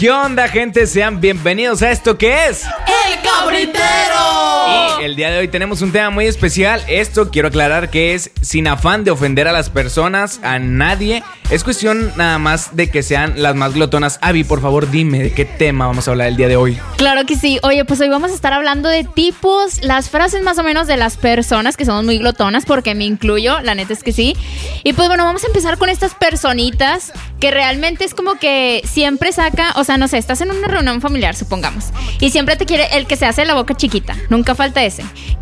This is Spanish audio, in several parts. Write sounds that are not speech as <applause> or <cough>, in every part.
¿Qué onda, gente? Sean bienvenidos a esto que es. ¡El día de hoy tenemos un tema muy especial. Esto quiero aclarar que es sin afán de ofender a las personas, a nadie. Es cuestión nada más de que sean las más glotonas. Avi, por favor, dime de qué tema vamos a hablar el día de hoy. Claro que sí. Oye, pues hoy vamos a estar hablando de tipos, las frases más o menos de las personas que somos muy glotonas, porque me incluyo, la neta es que sí. Y pues bueno, vamos a empezar con estas personitas que realmente es como que siempre saca, o sea, no sé, estás en una reunión familiar, supongamos, y siempre te quiere el que se hace la boca chiquita, nunca falta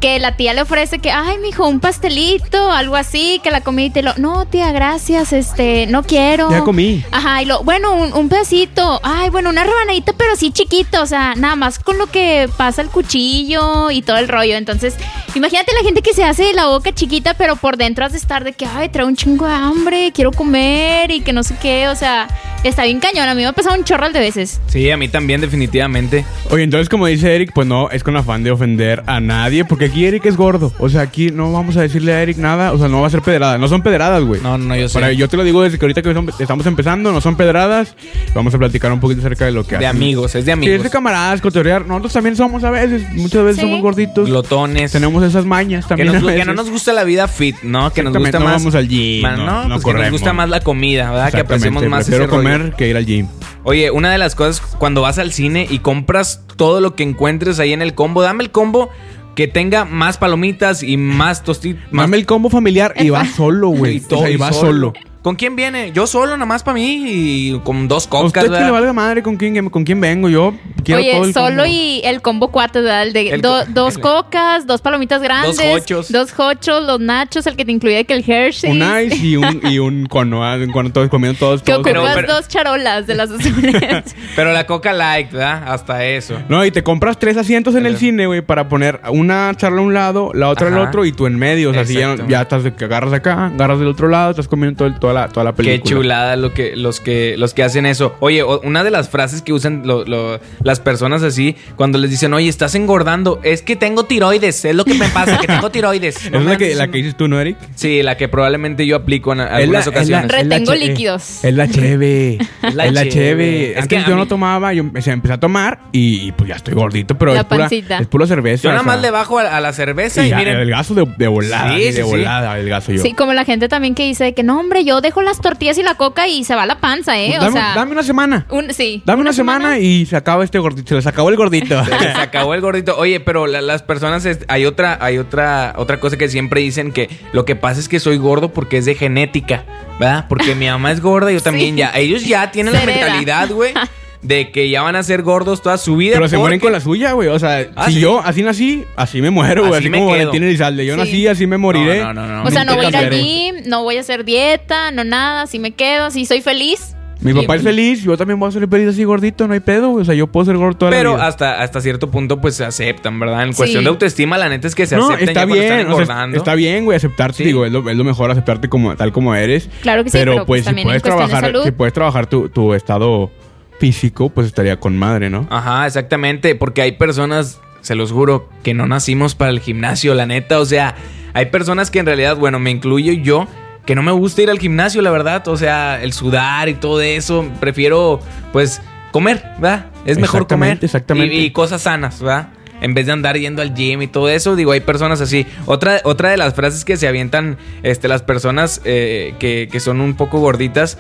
Que la tía le ofrece que, ay, mijo, un pastelito, algo así, que la comida y te lo, no, tía, gracias, este, no quiero. Ya comí. Ajá, y lo, bueno, un, un pedacito, ay, bueno, una rebanadita, pero sí chiquito, o sea, nada más con lo que pasa el cuchillo y todo el rollo. Entonces, imagínate la gente que se hace la boca chiquita, pero por dentro has de estar de que, ay, trae un chingo de hambre, quiero comer y que no sé qué, o sea, está bien cañón. A mí me ha pasado un chorro de veces. Sí, a mí también, definitivamente. Oye, entonces como dice Eric, pues no, es con afán de ofender a nadie, porque aquí Eric es gordo. O sea, aquí no vamos a decirle a Eric nada, o sea, no va a ser pedrada. No son pedradas, güey. No, no, yo sé. Para- yo te lo digo desde que ahorita que son- estamos empezando, no son pedradas. Vamos a platicar un poquito acerca de lo que De hacen. amigos, es de Sí, amigos. es de camaradas, cotorrear. Nosotros también somos a veces, muchas veces Sí. somos gorditos. Glotones. Tenemos esas mañas que, también. nos a que veces. no nos gusta la vida fit, ¿no? Que nos Exactamente, gusta no más. vamos al gym, Ma- no- no, no pues que nos corremos. gusta más la comida, ¿verdad? Que apreciemos Exactamente, más prefiero ese rollo. comer que ir al gym. Oye, una de las cosas cuando vas al cine y compras todo lo que encuentres ahí en el combo, dame el combo que tenga más palomitas y más tostitos. Mame el combo familiar y va solo, güey. <laughs> Y O todo sea, y y va solo. ¿Con quién viene? Yo solo, nada más para mí y con dos ¿A cocas, usted que ¿verdad? le valga madre con quién, con quién vengo? Yo quiero todo Oye, el solo combo. y el combo cuate, ¿verdad? El de El do- co- dos el- cocas, dos palomitas grandes. hochos. Dos hochos, los nachos, el que te incluye que el Hershey. Un ice y un, y un <laughs> cono. ¿ah? Cuando todos comiendo todos. Que todos ocupas pero- dos charolas de las azules. <laughs> Pero la coca light, ¿verdad? Hasta eso. No, y te compras tres asientos en el cine, güey, para poner una charla a un lado, la otra al otro y tú en medio. O sea, así ya, ya estás de que agarras acá, agarras del otro lado, estás comiendo todo el- toda, la, toda la Qué película. chulada lo que, los, que, los que hacen eso. Oye, o- una de las frases que usan lo- lo- las personas así, cuando les dicen, oye, estás engordando, es que tengo tiroides, es lo que me pasa, que tengo tiroides. <laughs> Es la que, la que dices tú, ¿no, Eric? Sí, la que probablemente yo aplico en algunas la- ocasiones. es la Retengo che- líquidos. Es la cheve. <laughs> Es la cheve. Es que Antes a yo mí- no tomaba, yo empecé, empecé a tomar y, pues ya estoy gordito, pero La es pura, pancita. es pura cerveza. Yo nada o sea, más le bajo a, a la cerveza y, y ya, miren. el gaso de, de volada. Sí, de sí. volada, el gaso yo. Sí, como la gente también que dice que no, hombre, yo dejo las tortillas y la coca y se va la panza, ¿eh? Pues o dame, sea, dame una semana. un- sí. Dame una, semana, y se acaba este gordito. Se les acabó el gordito. <laughs> Se les acabó el gordito. Oye, pero la- las personas es- hay otra hay otra otra cosa que siempre dicen que lo que pasa es que soy gordo porque es de genética, ¿verdad? Porque mi mamá es gorda y yo también Sí. ya. Ellos ya tienen Se la hereda. mentalidad, güey, <laughs> de que ya van a ser gordos toda su vida. Pero se mueren con la suya, güey. O sea, Ah, si ¿sí? yo así nací, así me muero, güey. Así Así, me como quedo. Valentín Elizalde. Yo Sí. nací, así me moriré. No, no, no, no. O sea, no voy a ir al gym, no voy a hacer dieta, no nada, así me quedo, así soy feliz. Mi papá es feliz, yo también voy a ser feliz así gordito, no hay pedo, güey. O sea, yo puedo ser gordo toda Pero la vida. hasta, hasta cierto punto, pues se aceptan, ¿verdad? En Sí. cuestión de autoestima, la neta es que se no, aceptan está ya cuando están bien, o sea, engordando. está bien, güey, aceptarte, Sí. digo, es lo, es lo mejor aceptarte como tal como eres. Claro que sí, pero, pero, pues, pues, si puedes trabajar, salud. si puedes trabajar tu, tu estado físico, pues estaría con madre, ¿no? Ajá, exactamente, porque hay personas, se los juro, que no nacimos para el gimnasio, la neta, o sea, hay personas que en realidad, bueno, me incluyo yo, que no me gusta ir al gimnasio, la verdad, o sea, el sudar y todo eso, prefiero, pues, comer, ¿verdad? Es mejor comer. Exactamente, exactamente. Y, y cosas sanas, ¿verdad? En vez de andar yendo al gym y todo eso, digo, hay personas así. Otra, otra de las frases que se avientan este, las personas eh, que, que son un poco gorditas,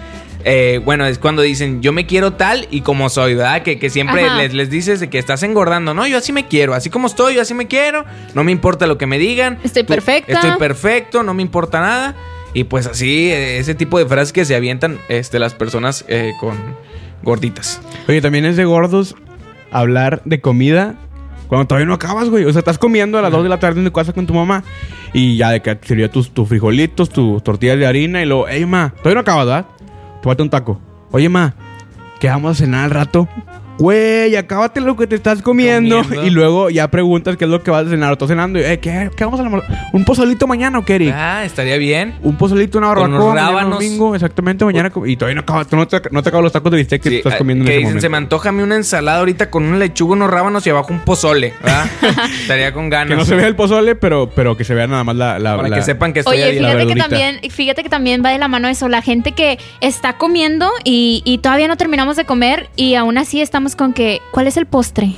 eh, bueno, es cuando dicen, yo me quiero tal y como soy, ¿verdad? Que, que siempre les, les dices de que estás engordando. No, yo así me quiero, así como estoy, yo así me quiero. No me importa lo que me digan. Estoy Tú- perfecta. Estoy perfecto, no me importa nada. Y pues así, eh, ese tipo de frases que se avientan este, las personas eh, con gorditas. Oye, también es de gordos hablar de comida cuando todavía no acabas, güey. O sea, estás comiendo a las 2 de la tarde en tu casa con tu mamá y ya de que te sirvió tus, tus frijolitos, tus tortillas de harina y luego, hey, ma, todavía no acabas, ¿verdad? Te falta un taco. Oye, ma, ¿qué vamos a cenar al rato? Güey, acábate lo que te estás comiendo. Comiendo. Y luego ya preguntas qué es lo que vas a cenar. O estás cenando y, eh, ¿qué, ¿qué vamos a almorzar? ¿Un pozolito mañana o qué, Eric? Ah, estaría bien. Un pozolito, una Con barbacoa. unos mañana rábanos. domingo, exactamente, mañana. Y todavía no acabas, no te, no te acabas los tacos de bistec que Sí, te estás comiendo que en ese dicen, momento. se me antoja a mí una ensalada ahorita con una lechuga, unos rábanos y abajo un pozole, ¿verdad? <laughs> estaría con ganas. Que no se vea el pozole, pero, pero que se vea nada más la... la- Para la- que sepan que estoy Oye, ahí. fíjate que también, fíjate que también va de la mano eso, la gente que está comiendo y, y todavía no terminamos de comer y aún así estamos con que, ¿cuál es el postre?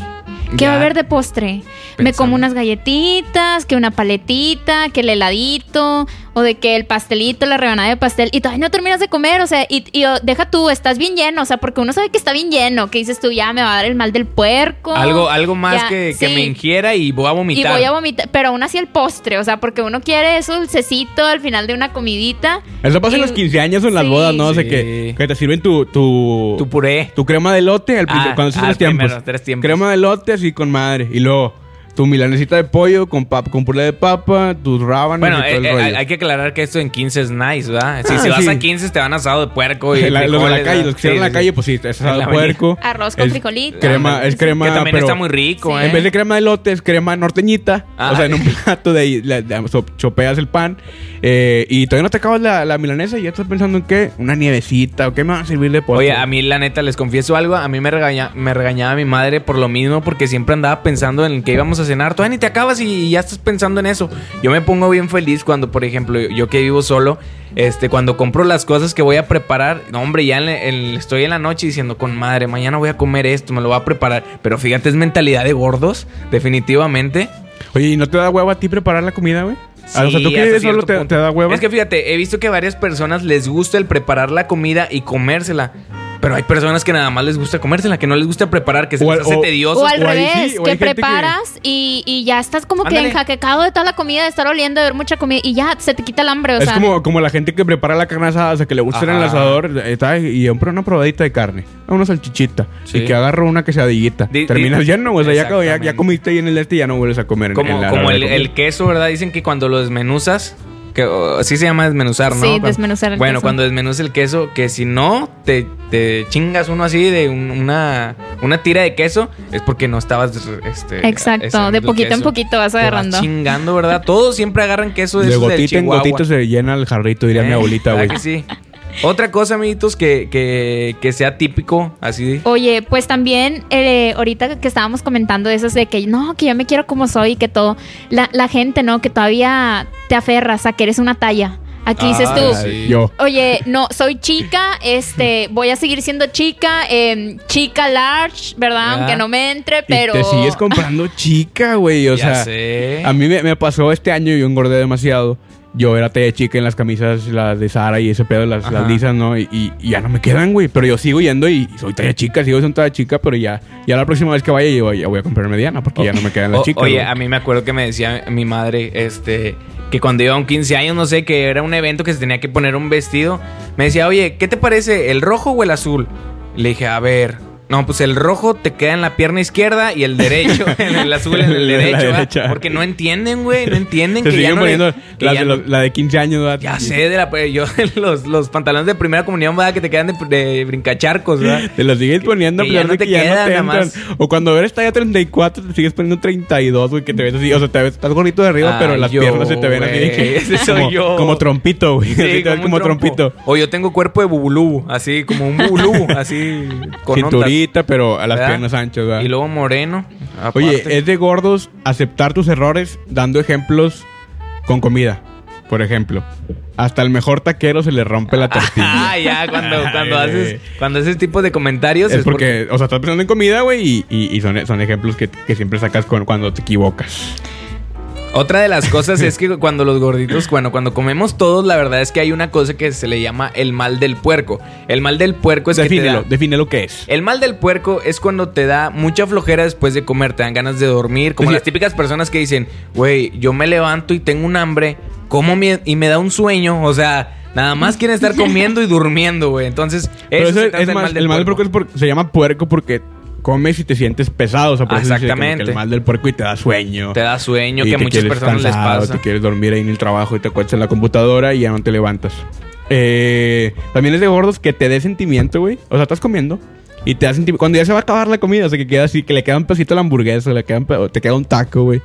¿Qué Ya. va a haber de postre? Me como unas galletitas, que una paletita, que el heladito, o de que el pastelito, la rebanada de pastel, y todavía no terminas de comer, o sea, y, y, oh, deja tú, estás bien lleno, o sea, porque uno sabe que está bien lleno, que dices tú, ya me va a dar el mal del puerco. Algo, algo más Ya, que, que sí. me ingiera y voy a Y vomitar. voy a vomitar, pero aún así el postre, o sea, porque uno quiere eso dulcecito al final de una comidita. Eso pasa en Y- los 15 años o en las bodas, ¿no? O sea, Sí. que, que te sirven tu... Tu, Tu puré. tu crema de elote al principio, Ah, cuando haces ah, los tiempos. primero, tres tiempos. Crema de elote así con madre. Y luego tu milanesita de pollo con, pap- con puré de papa, tus rábanos Bueno, y todo el eh, eh, rollo. hay hay que aclarar que esto en 15 es nice, ¿verdad? Si, Ah, si vas sí. a 15 te van asado de puerco y <laughs> La- los de la calle, ¿verdad? los que hicieron en Sí, la sí, calle, sí. pues sí, es asado de puerco. Arroz con Es frijolito. Crema, Ándale. es crema, Que también pero está muy rico, Sí. ¿eh? En vez de crema de elote es crema norteñita. Ah. O sea, en un <laughs> plato de ahí le- le- so- chopeas el pan. eh, y todavía no te acabas la, la milanesa y ya estás pensando en qué. Una nievecita o qué me va a servir de postre. Oye, a mí la neta, les confieso algo, a mí me, regaña, me regañaba mi madre por lo mismo, porque siempre andaba pensando en que íbamos a cenar. Todavía ni te acabas y, ya estás pensando en eso. Yo me pongo bien feliz cuando, por ejemplo, yo que vivo solo, este, cuando compro las cosas que voy a preparar, no, hombre, ya en la- en- estoy en la noche diciendo con madre, mañana voy a comer esto, me lo voy a preparar. Pero fíjate, es mentalidad de gordos, definitivamente. Oye, ¿y no te da huevo a ti preparar la comida, güey? Ah, o sea, tú solo te, da. Es que fíjate, he visto que a varias personas les gusta el preparar la comida y comérsela. Pero hay personas que nada más les gusta comérsela, que no les gusta preparar, que se O les hace o- tedioso. O al o revés, sí, o que que- preparas y, y ya estás como que enjaquecado de toda la comida, de estar oliendo, de ver mucha comida y ya se te quita el hambre. O es sea, como, como la gente que prepara la carne asada, o sea, que le gusta en el Ajá. asador está, y compra una probadita de carne, una salchichita, Sí. y que agarra una quesadillita. Di- Terminas di- lleno, o sea, ya, ya, comiste ahí en el este y ya no vuelves a comer en- como en la como el queso, ¿verdad? Dicen que cuando lo desmenuzas, que oh, así se llama desmenuzar, ¿no? Sí, Cuando- desmenuzar el Bueno, queso. cuando desmenuzas el queso, que si no te, te chingas uno así de un- una, una tira de queso, es porque no estabas este, Exacto, de poquito en poquito vas Te vas agarrando. chingando, ¿verdad? Todos siempre agarran queso de, de gotita en gotita se llena el jarrito, diría mi ¿Eh? abuelita, ¿Verdad güey. que sí? Otra cosa, amiguitos, que, que, que sea típico, así. Oye, pues también eh, ahorita que estábamos comentando eso de que no, que yo me quiero como soy y que todo, la, la gente, ¿no? Que todavía te aferras a que eres una talla. Aquí dices Ah, tú, sí. Yo. Oye, no, soy chica, este, voy a seguir siendo chica, em, chica large, ¿verdad? Ya. Aunque no me entre, Y pero... te sigues comprando chica, güey. O Ya sea, sé. a mí me, me pasó este año, yo engordé demasiado. Yo era talla chica en las camisas, las de Sara y ese pedo, las, lisas, ¿no? Y, y- y ya no me quedan, güey. Pero yo sigo yendo y soy talla chica, sigo siendo talla chica, pero ya, ya la próxima vez que vaya, yo ya voy a comprar mediana porque ya no me quedan las chicas. Oye, a mí me acuerdo que me decía mi madre, este, que cuando iba a un 15 años, no sé, que era un evento que se tenía que poner un vestido, me decía, oye, ¿qué te parece, el rojo o el azul? Le dije, a ver, no, pues el rojo te queda en la pierna izquierda y el derecho, <laughs> el azul en el derecho, porque no entienden, güey, no entienden Se que ya le- poniendo que ya los- la de 15 años, ¿verdad? Ya sé, de la, yo, <laughs> los, los pantalones de primera comunión, ¿verdad? Que te quedan de, de brincacharcos, ¿verdad? Te las sigues poniendo ya pesar no te que ya no quedan, te nada más. O cuando eres talla 34, te sigues poniendo 32, güey, que te ves así. O sea, te ves, estás gordito de arriba, pero las yo, piernas se te ven así ese soy como, yo. Como trompito, güey. Sí, así te ves como trompo. trompito. O yo tengo cuerpo de bubulú, así como un bubulú, así con Pero a las ¿Verdad? piernas anchas. Y luego moreno. Oye, es de gordos aceptar tus errores dando ejemplos con comida. Por ejemplo, hasta el mejor taquero se le rompe la <laughs> tortilla. Ah, ya, cuando, haces cuando haces tipo de comentarios Es porque, o sea, estás pensando en comida, güey, y, y- y son, son ejemplos que, que siempre sacas con- cuando te equivocas. Otra de las cosas es que <laughs> cuando los gorditos, bueno, cuando comemos todos, la verdad es que hay una cosa que se le llama el mal del puerco. El mal del puerco es que defínelo, da- define lo que es. El mal del puerco es cuando te da mucha flojera después de comer, te dan ganas de dormir, como Sí. las típicas personas que dicen, güey, yo me levanto y tengo un hambre, como mi- y me da un sueño, o sea, nada más quieren estar <laughs> comiendo y durmiendo, güey. Entonces, Pero eso es, trata del más, el mal del puerco es porque se llama puerco porque comes y te sientes pesado. O sea, por eso dice como que Exactamente. el mal del puerco y te da sueño. Te da sueño, Y que a muchas personas les pasa. Te quieres dormir ahí en el trabajo y te acuestas en la computadora y ya no te levantas. Eh, también es de gordos que te dé sentimiento, güey. O sea, estás comiendo Y te da sentimiento. Cuando ya se va a acabar la comida, o sea, que queda así, que le queda un pedacito a la hamburguesa, le te queda un taco, güey.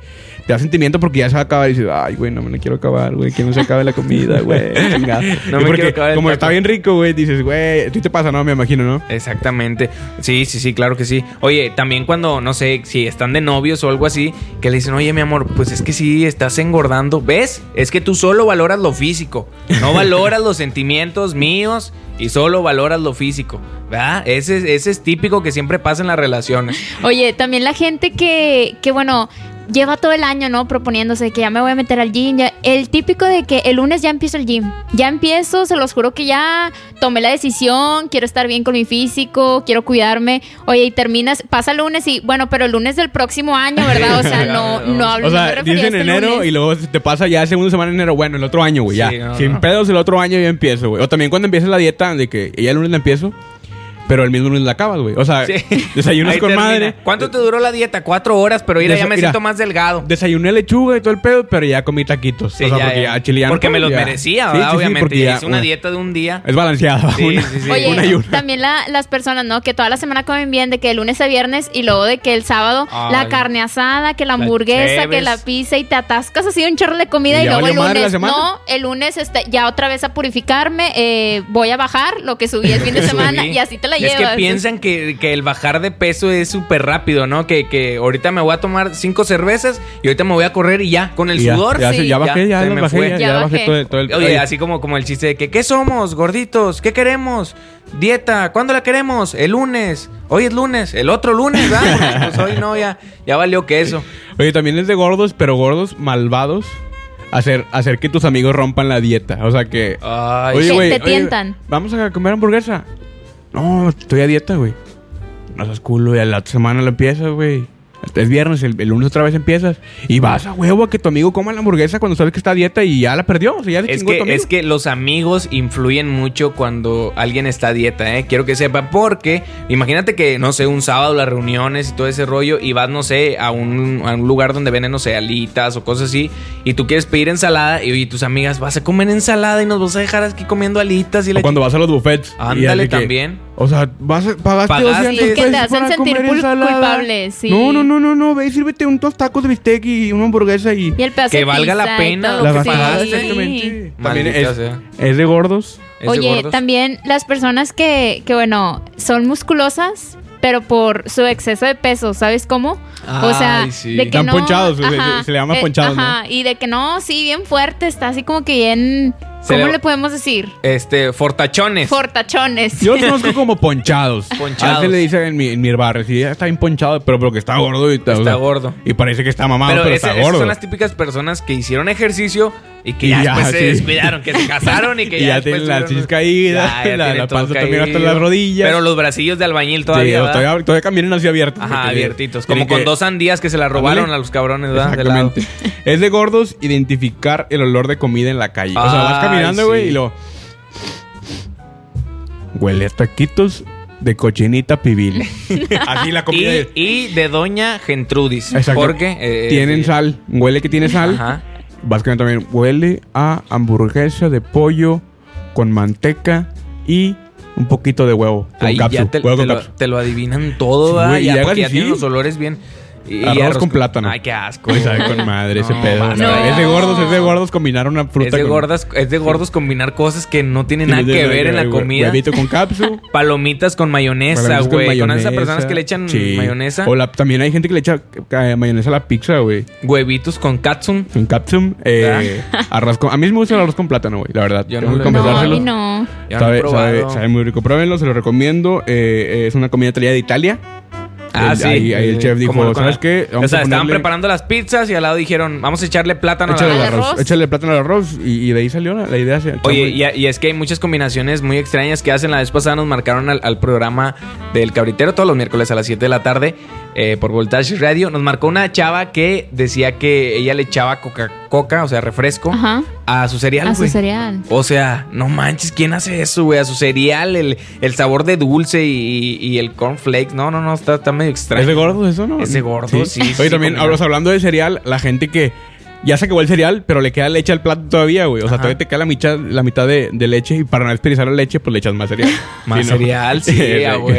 Te da sentimiento porque ya se va a acabar y dices, ay, güey, no me la quiero acabar, güey, que no se acabe la comida, <laughs> güey. chingada". No Y me quiero acabar como está bien rico, güey, dices, güey, a ti te pasa, no, me imagino, ¿no? Exactamente. Sí, sí, sí, claro que sí. Oye, también cuando, no sé, si están de novios o algo así, que le dicen, oye, mi amor, pues es que sí, estás engordando. ¿Ves? Es que tú solo valoras lo físico. No valoras los sentimientos míos y solo valoras lo físico. ¿Verdad? Ese, ese es típico que siempre pasa en las relaciones. Oye, también la gente que, que bueno, lleva todo el año, ¿no? Proponiéndose que ya me voy a meter al gym. ya- el típico de que el lunes ya empiezo el gym. Ya empiezo, se los juro que ya tomé la decisión, quiero estar bien con mi físico, quiero cuidarme. Oye, y terminas, pasa el lunes y, bueno, pero el lunes del próximo año, ¿verdad? O sea, <laughs> no, no hablo O sea, refería dices a en este enero lunes. y luego te pasa ya segunda semana de enero. Bueno, el otro año, güey, ya. Sí, no, Sin no. pedos, el otro año ya empiezo, güey. O también cuando empiezas la dieta, de que ya el lunes la empiezo, pero el mismo lunes la acabas, güey. O sea, Sí. desayunas Ahí con termina. madre. ¿Cuánto te duró la dieta? Cuatro horas, pero mira, Desa- ya me mira. siento más delgado. Desayuné lechuga y todo el pedo, pero ya comí taquitos. Sí, o sea, ya, porque ya. ya, chile ya no Porque me puedo, los ya. merecía, Sí, ¿verdad? sí, sí, Obviamente. porque ya hice una dieta de un día. Es balanceada. Sí, una, sí, sí. Oye, una y una. también la- las personas, ¿no? Que toda la semana comen bien, de que el lunes a viernes y luego de que el sábado Ay. la carne asada, que la hamburguesa, que la pizza y te atascas así un chorro de comida Y y, luego el lunes, semana. no, el lunes este, ya otra vez a purificarme, eh, voy a bajar lo que subí el fin de <laughs> semana y así te la Y llevas. Es que piensan que, que el bajar de peso es súper rápido, ¿no? Que, que ahorita me voy a tomar cinco cervezas y ahorita me voy a correr y ya, con el ya, sudor. ya, sí, ya bajé, ya, se las me bajé, fue. ya, Ya ya bajé. todo, el- todo el... Oye, Oye, así como, como el chiste de que, ¿qué somos, gorditos? ¿Qué queremos? Dieta, ¿cuándo la queremos? El lunes. Hoy es lunes, el otro lunes, ¿verdad? Pues hoy no, ya, ya valió queso. <laughs> Oye, también es de gordos, pero gordos malvados. Hacer, hacer que tus amigos rompan la dieta. O sea que... Ay, Oye, te tientan. Vamos a comer hamburguesa. No, estoy a dieta, güey. No seas culo, y a la semana lo empiezas, güey. Es viernes, el, el lunes otra vez empiezas. Y vas a huevo a que tu amigo coma la hamburguesa cuando sabes que está a dieta y ya la perdió. O sea, ya se Es tu que, es que los amigos influyen mucho cuando alguien está a dieta, ¿eh? Quiero que sepa, porque imagínate que, no sé, un sábado las reuniones y todo ese rollo y vas, no sé, a un, a un lugar donde venden, no sé, alitas o cosas así y tú quieres pedir ensalada y tus amigas, vas a comer ensalada y nos vas a dejar aquí comiendo alitas y la O cuando vas a los buffets. Ándale, que- también. O sea, vas a, pagaste, Pagaste. 200 Sí, que te hacen sentir cul- ensalada. culpable, sí. No, no, no, no, no. Ve y sírvete unos tacos de bistec y una hamburguesa y... Y el pedazo Que de valga la pena la sí. exactamente. También es, de gordos. ¿Es de Oye, gordos? también las personas que, que, bueno, son musculosas, pero por su exceso de peso, ¿sabes cómo? o sea, sí. de que Están no... ponchados, se- se- se le llama ponchados, ¿no? Ajá, y de que no, sí, bien fuerte, está así como que bien... ¿Cómo le- le podemos decir? Este, fortachones. Fortachones. Yo los <laughs> conozco como ponchados. Ponchados. A veces le dicen en mi, en mi barrio, sí, ya está bien ponchado, pero porque está gordo y está, Está o sea, gordo. Y parece que está mamado, pero pero, ese- está esas gordo. son las típicas personas que hicieron ejercicio y que Y ya, después se sí. descuidaron, que se <laughs> casaron y que Y ya, ya tienen las tuvieron- chichis caídas, Ya, ya la- la panza también hasta las rodillas. Pero los bracillos de albañil Sí, todavía. ¿verdad? todavía, todavía caminan así abiertos. Ajá, abiertitos. Como con que- dos sandías que se la robaron a los cabrones, ¿verdad? De. Exactamente. <laughs> es de gordos identificar el olor de comida en la calle. o sea, vas caminando, güey, sí. y lo. Huele a taquitos de cochinita pibil. <laughs> Así la comida. Y, es- y de Doña Gentrudis. Exacto. Porque. eh, Tienen sí. sal. Huele que tiene sal. Ajá. Caminando también. Huele a hamburguesa de pollo con manteca y un poquito de huevo. Con Ahí cápsula. ya te, huevo te con lo, cápsula. te lo adivinan todo, Sí, y ya, porque ya tienen los olores bien. Y, y Arroz con plátano. Ay, qué asco. Ay, sabe con madre ese No, pedo. No. Es de gordos, es de gordos combinar una fruta Es de, con- gordas, es de gordos combinar cosas que no tienen nada que ver en la comida. Huevito con cápsula. <laughs> Palomitas con mayonesa, güey. Con, esas personas que le echan Sí. mayonesa. O la- también hay gente que le echa eh, mayonesa a la pizza, güey. Huevitos con katsum. Con capsum. Eh, <laughs> arroz con... A mí me gusta el arroz con plátano, güey. La verdad. Yo no No, a mí no. Sabe, sabe, sabe muy rico. Pruébenlo, se lo recomiendo. Eh, es una comida traída de Italia. Ah, El- sí. Ahí, ahí el chef dijo, Como ¿sabes qué? o sea, a estaban preparando las pizzas y al lado dijeron, vamos a echarle plátano Échale ¿Al arroz. arroz? Échale plátano al arroz. Y, y de ahí salió la, la idea. Oye, y es que hay muchas combinaciones muy extrañas que hacen. La vez pasada nos marcaron al, al programa del Cabritero todos los miércoles a las 7 de la tarde eh, por Voltage Radio. Nos marcó una chava que decía que ella le echaba coca, coca o sea, refresco, Ajá. a su cereal, A su cereal. O sea, no manches, ¿quién hace eso, güey? A su cereal, el, el sabor de dulce y, y el cornflakes. No, no, no, está, está medio extraño. ¿Es de gordos eso, no? Es de gordos, sí, sí, Oye, también, combinado. hablas- hablando de cereal, la gente que ya se acabó el cereal, pero le queda leche al plato todavía, güey. O sea, Ajá. todavía te queda la mitad, la mitad de, de leche y para no desperdiciar la leche, pues le echas más cereal. <laughs> Más cereal, <laughs> sí, huevo.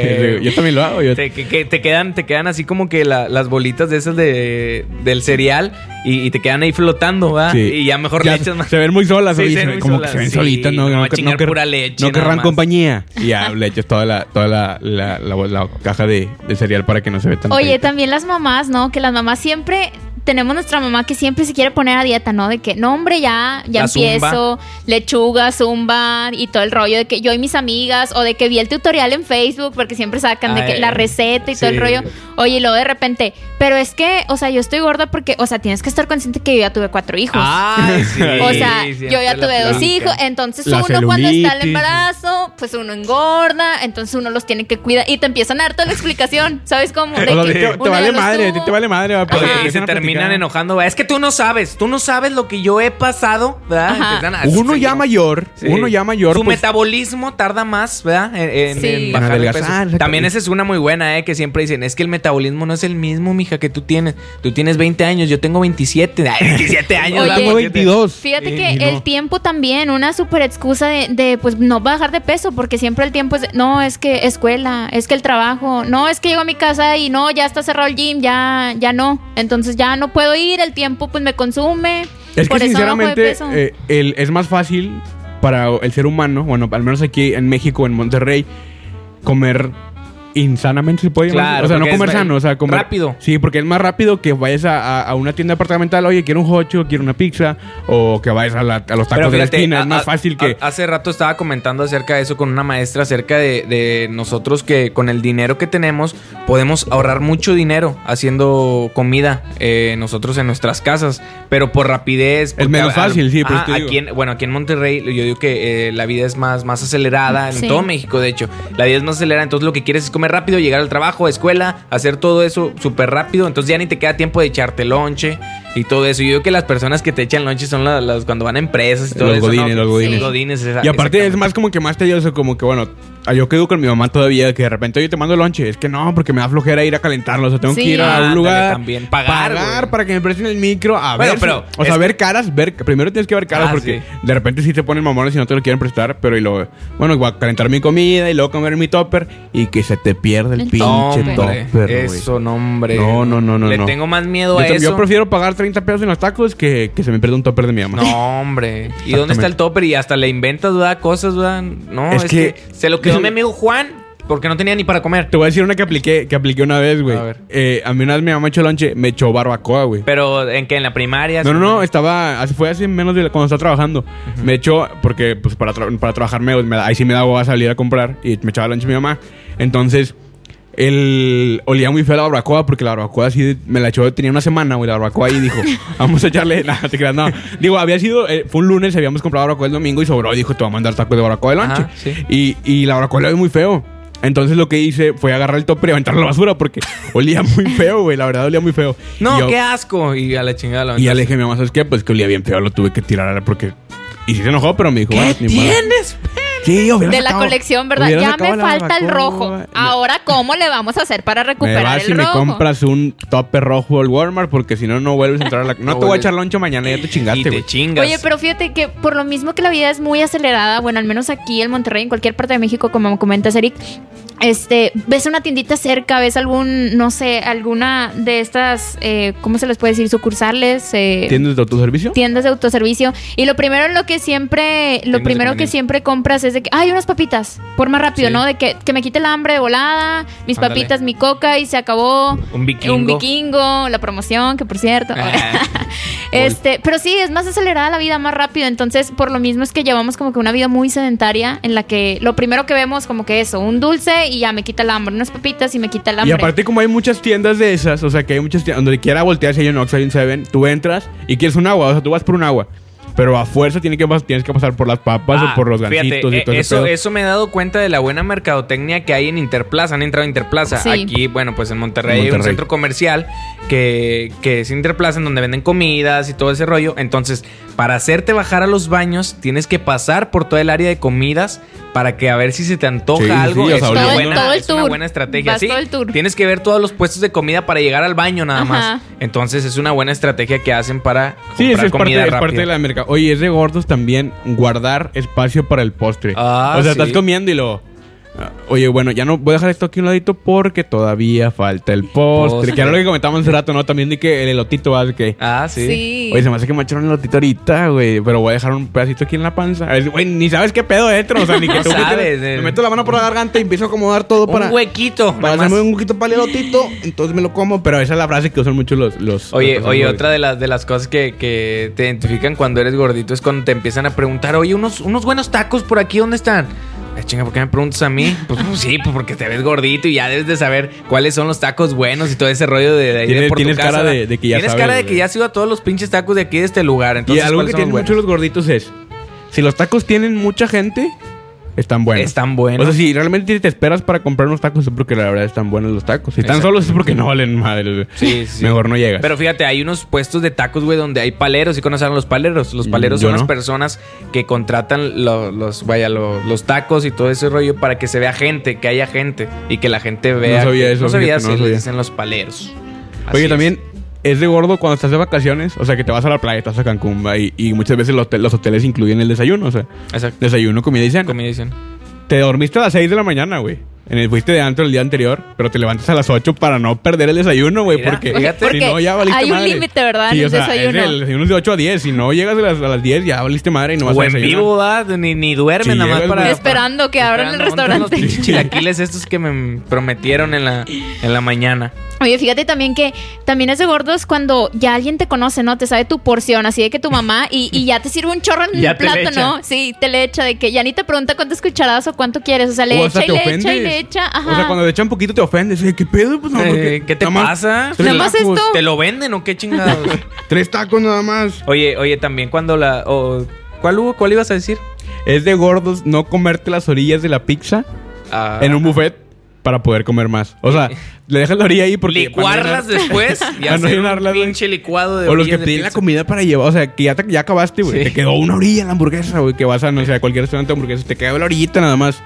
Yo también lo hago. Yo, Te, que- que te quedan, te quedan así como que la- las bolitas de esas de, del cereal y, y te quedan ahí flotando, ¿va? Sí. Y ya mejor Ya le echas más. Se ven muy solas, Sí, oye, se ven como solas, que se ven sí, solitas, ¿no? no pura leche, No querrán más. compañía. Y ya le echas toda la, toda la, la, la- la caja de, de cereal para que no se ve tan Oye, también las mamás, ¿no? Que las mamás siempre tenemos nuestra mamá que siempre se quiere poner a dieta, ¿no? De que, no, hombre, ya, ya La zumba. empiezo, lechuga, zumba y todo el rollo de que yo y mis amigas, o de que vi el tutorial en Facebook, porque siempre sacan de que la receta y todo el rollo. Oye, y luego de repente, pero es que, o sea, yo estoy gorda porque, o sea, tienes que estar consciente que yo ya tuve cuatro hijos. Ay, <laughs> sí, O sea, yo ya tuve dos hijos, entonces La uno cuando está el embarazo, pues uno engorda, entonces uno los tiene que cuidar y te empiezan a dar toda la explicación, ¿sabes cómo? <laughs> De que te, te vale madre, a ti tuvo. te vale madre. te y se empiezan a terminan enojando. Es que tú no sabes, tú no sabes lo que yo he pasado, ¿verdad? Uno ya mayor, Sí. uno ya mayor. Su pues, metabolismo tarda más, ¿verdad? En, en- Sí. en bajar de peso. exactamente. También esa es una muy buena, ¿eh? Que siempre dicen, es que el metabolismo no es el mismo, mija, que tú tienes. Tú tienes 20 años, yo tengo 27. <laughs> Ay, 27 años. Oye, tengo 22. Fíjate que no. el tiempo también, una super excusa de, de, pues no bajar de peso, porque siempre el tiempo es, de, no, es que escuela, es que el trabajo, no, es que llego a mi casa y no, ya está cerrado el gym, ya, ya no, entonces ya no puedo ir, el tiempo pues me consume, Es que por eso no bajo de sinceramente peso. eh, el- es más fácil para el ser humano, bueno, al menos aquí en México, en Monterrey, comer insanamente se puede? Claro, o sea no es comer sano o sea comer rápido. sí porque es más rápido que vayas a, a- a una tienda departamental oye quiero un hocho quiero una pizza o que vayas a, la- a los tacos de la esquina a- es más a- fácil que a- hace rato estaba comentando acerca de eso con una maestra, acerca de, de nosotros que con el dinero que tenemos podemos ahorrar mucho dinero haciendo comida eh, nosotros en nuestras casas, pero por rapidez. porque menos fácil, sí, aquí en- bueno, aquí en Monterrey yo digo que eh, la vida es más, más acelerada, en Sí. todo México de hecho, la vida es más acelerada, entonces lo que quieres es comer rápido, llegar al trabajo, escuela, hacer todo eso súper rápido, entonces ya ni te queda tiempo de echarte lonche y todo eso. Yo digo que las personas que te echan lonche son las, las- cuando van a empresas y todo Los eso. godines, ¿no? los godines. godines, esa- y aparte es más como que más tedioso como que bueno yo quedo con mi mamá todavía que de repente oye te mando lonche es que no porque me da flojera ir a calentarlo o sea tengo Sí. que ir a un lugar también, pagar, güey. para que me presten el micro a Bueno, ver pero si- o sea ver caras ver primero tienes que ver caras Ah, porque sí. de repente sí te ponen mamones y no te lo quieren prestar pero y luego bueno voy a calentar mi comida y luego comer mi topper y que se te pierda el, El pinche topper güey. eso, no, hombre. No, no, no, no, Le no. tengo más miedo yo, a eso. yo prefiero pagar 30 pesos en los tacos que, que se me pierda un topper de mi mamá No, hombre. ¿Y dónde está el topper? Y hasta le inventas, ¿verdad? Cosas, ¿verdad? No, es, Es que, que- se lo quedó <laughs> mi amigo Juan porque no tenía ni para comer. Te voy a decir una que apliqué, que apliqué una vez, güey. A ver. Eh, a mí una vez mi mamá echó lonche, me echó barbacoa, güey. Pero en que en la primaria. No, no, no, estaba, así fue hace menos de cuando estaba trabajando. Me echó, porque pues para, tra- para trabajar me, me- ahí sí me daba a salir a comprar y me echaba lonche mi mamá. Entonces, él olía muy feo la barbacoa porque la barbacoa así me la echó, tenía una semana, güey, la barbacoa y dijo, <laughs> vamos a echarle, nada, te creas, no. Digo, había sido, eh, fue un lunes, habíamos comprado barbacoa el domingo y sobró y dijo, te voy a mandar tacos de barbacoa de lonche. Sí. y, y la barbacoa olía muy feo. Entonces lo que hice fue agarrar el topper y aventarlo a la basura porque olía muy feo, güey. La verdad olía muy feo. No, yo- qué asco. Y a la chingada lo y ya le dije a mi mamá, ¿sabes qué? Pues que olía bien feo, lo tuve que tirar porque... Y sí se enojó, pero me dijo, ¿Qué "Ah, ni modo". tienes? Sí, de la sacado- colección, ¿verdad? Ya me falta el rojo. Me- Ahora, ¿cómo le vamos a hacer para Me recuperar vas el y me compras un topper rojo al Walmart porque si no, no vuelves a entrar a la... <laughs> No, No te voy a echar loncho mañana, ya te Y chingaste, te güey. chingas. Oye, pero fíjate que por lo mismo que la vida es muy acelerada, bueno, al menos aquí en Monterrey, en cualquier parte de México, como comentas, Eric, este, ves una tiendita cerca, ves algún, no sé, alguna de estas, eh, ¿cómo se les puede decir? Sucursales, eh, ¿Tienes de autoservicio? tiendas de autoservicio. Y lo primero en lo que siempre, lo Tiendas primero que siempre compras es de que, hay unas papitas, por más rápido, Sí. ¿no? De que, que me quite el hambre de volada, mis Ándale. papitas, mi coca y se acabó. Un vikingo. Un vikingo, la promoción, que por cierto. Ah. <laughs> este, pero sí, es más acelerada la vida, más rápido. Entonces, por lo mismo es que llevamos como que una vida muy sedentaria en la que lo primero que vemos como que eso, un dulce y ya me quita el hambre, unas papitas y me quita el Y hambre. aparte, como hay muchas tiendas de esas, o sea, que hay muchas tiendas, donde quiera voltear, si hay un Oxxo, hay un Seven, tú entras y quieres un agua, o sea, tú vas por un agua. Pero a fuerza tiene que, tienes que pasar por las papas Ah, o por los fíjate, gansitos y eh, todo ese eso, pedo. eso me he dado cuenta de la buena mercadotecnia que hay en Interplaza. Han entrado a Interplaza. Sí. Aquí, bueno, pues en Monterrey, En hay un centro comercial que, que es Interplaza en donde venden comidas y todo ese rollo. Entonces, para hacerte bajar a los baños, tienes que pasar por toda el área de comidas para que a ver si se te antoja Sí, sí, algo. es una, Todo buena, todo el es una buena estrategia. Vas Sí, todo el tour. Tienes que ver todos los puestos de comida para llegar al baño nada Ajá. más. Entonces es una buena estrategia que hacen para Sí, comprar eso es parte, comida es rápida. parte de la merca. Oye, es de gordos también guardar espacio para el postre. Ah, o sea, sí. estás comiendo y lo. Ah, Oye, bueno, ya no voy a dejar esto aquí a un ladito porque todavía falta el postre. Postre. Que era lo que comentamos hace rato, ¿no? También de que el elotito va de que. Ah, sí. Sí. Oye, se me hace que me echaron el elotito ahorita, güey. Pero voy a dejar un pedacito aquí en la panza. A ver, Güey, ni sabes qué pedo dentro. O sea, ni que tú sabes, eh. Me meto la mano por la garganta y empiezo a acomodar todo Un para. huequito. Para nomás. hacerme un poquito para el elotito. Entonces me lo como. Pero esa es la frase que usan mucho los. los Oye, los oye, otra de las, de las cosas que, que te identifican cuando eres gordito es cuando te empiezan a preguntar, oye, unos, unos buenos tacos por aquí, ¿dónde están? Ay, chinga, ¿por qué me preguntas a mí? Pues, pues, sí, pues porque te ves gordito y ya debes de saber cuáles son los tacos buenos y todo ese rollo de, de de Tienes- por tu casa. cara de- de que ya Tienes sabes, cara de que ya has ido a todos los pinches tacos de aquí de este lugar. Y Entonces, algo ¿cuáles que tienen mucho los gorditos es, si los tacos tienen mucha gente, están buenos. Están buenos. O sea, si realmente te esperas para comprar unos tacos es porque la verdad están buenos los tacos. Si están solos es porque no valen madre. Sí, sí. Mejor no llegas. Pero fíjate, hay unos puestos de tacos, güey, donde hay paleros. ¿Y conocen a los paleros? Los paleros Mm, yo son las no. personas que contratan lo- los, vaya, lo- los tacos y todo ese rollo para que se vea gente, que haya gente y que la gente vea. sabía que- eso, No sabía si no les sabía. dicen los paleros. Así Oye, es. también es de gordo cuando estás de vacaciones. O sea, que te vas a la playa, estás a Cancún va, y, y muchas veces los, los hoteles incluyen el desayuno. O sea, Exacto. desayuno, comida y cena. Comida dicen. Te dormiste a las 6 de la mañana, güey. En el, fuiste de antro el día anterior, pero te levantas a las 8 para no perder el desayuno, güey. Porque, fíjate. si no, ya valiste Hay un madre. límite, ¿verdad, Sí, en o el es desayuno? el desayuno es de 8 a 10. Si no llegas a las, a las 10, ya valiste madre y no vas o a en desayunar. vivo, ¿verdad? Ni, ni duermen Sí, nada más para... Esperando que abran el Esperando, ¿dónde están restaurante. Los chilaquiles estos que me prometieron en la, en la mañana. Oye, fíjate también que también es de gordos cuando ya alguien te conoce, ¿no? Te sabe tu porción, así de que tu mamá y, y ya te sirve un chorro en <laughs> Ya el le plato. ¿no? Sí, te le echa de que ya ni te pregunta cuántas cucharadas o cuánto quieres, o sea, le O echa y le echa y ofendes. Le echa, ajá. O sea, cuando te echan poquito te ofendes. ¿Qué pedo? Pues no, Eh, ¿Qué te nada pasa? tres Nada más tacos. esto. ¿Te lo venden o qué chingados? <laughs> Tres tacos nada más. oye, oye, también cuando la... ¿Cuál hubo? ¿Cuál ibas a decir? Es de gordos no comerte las orillas de la pizza Ah, en un buffet para poder comer más. O sea, <laughs> le dejas la orilla ahí porque... licuarlas después <laughs> y hacer un pinche licuado de O los que piden la comida para llevar. O sea, que ya, te- ya acabaste, güey. Sí. Te quedó una orilla en la hamburguesa, güey. Que vas a, no sé, a cualquier restaurante de hamburguesas. Te quedó la orillita nada más.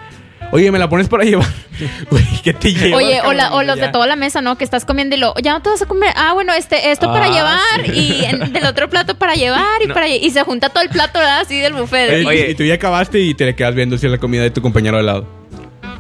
Oye, ¿me la pones para llevar? <laughs> Güey, ¿qué te llevas? Oye, o, la- o los de toda la mesa, ¿no? Que estás comiendo y lo, ya no te vas a comer. Ah, bueno, este, esto para Ah, llevar y en- del otro plato para llevar y No. para y se junta todo el plato, ¿verdad? Así del buffet. Oye, Oye. y tú ya acabaste y te le quedas viendo si es la comida de tu compañero de lado.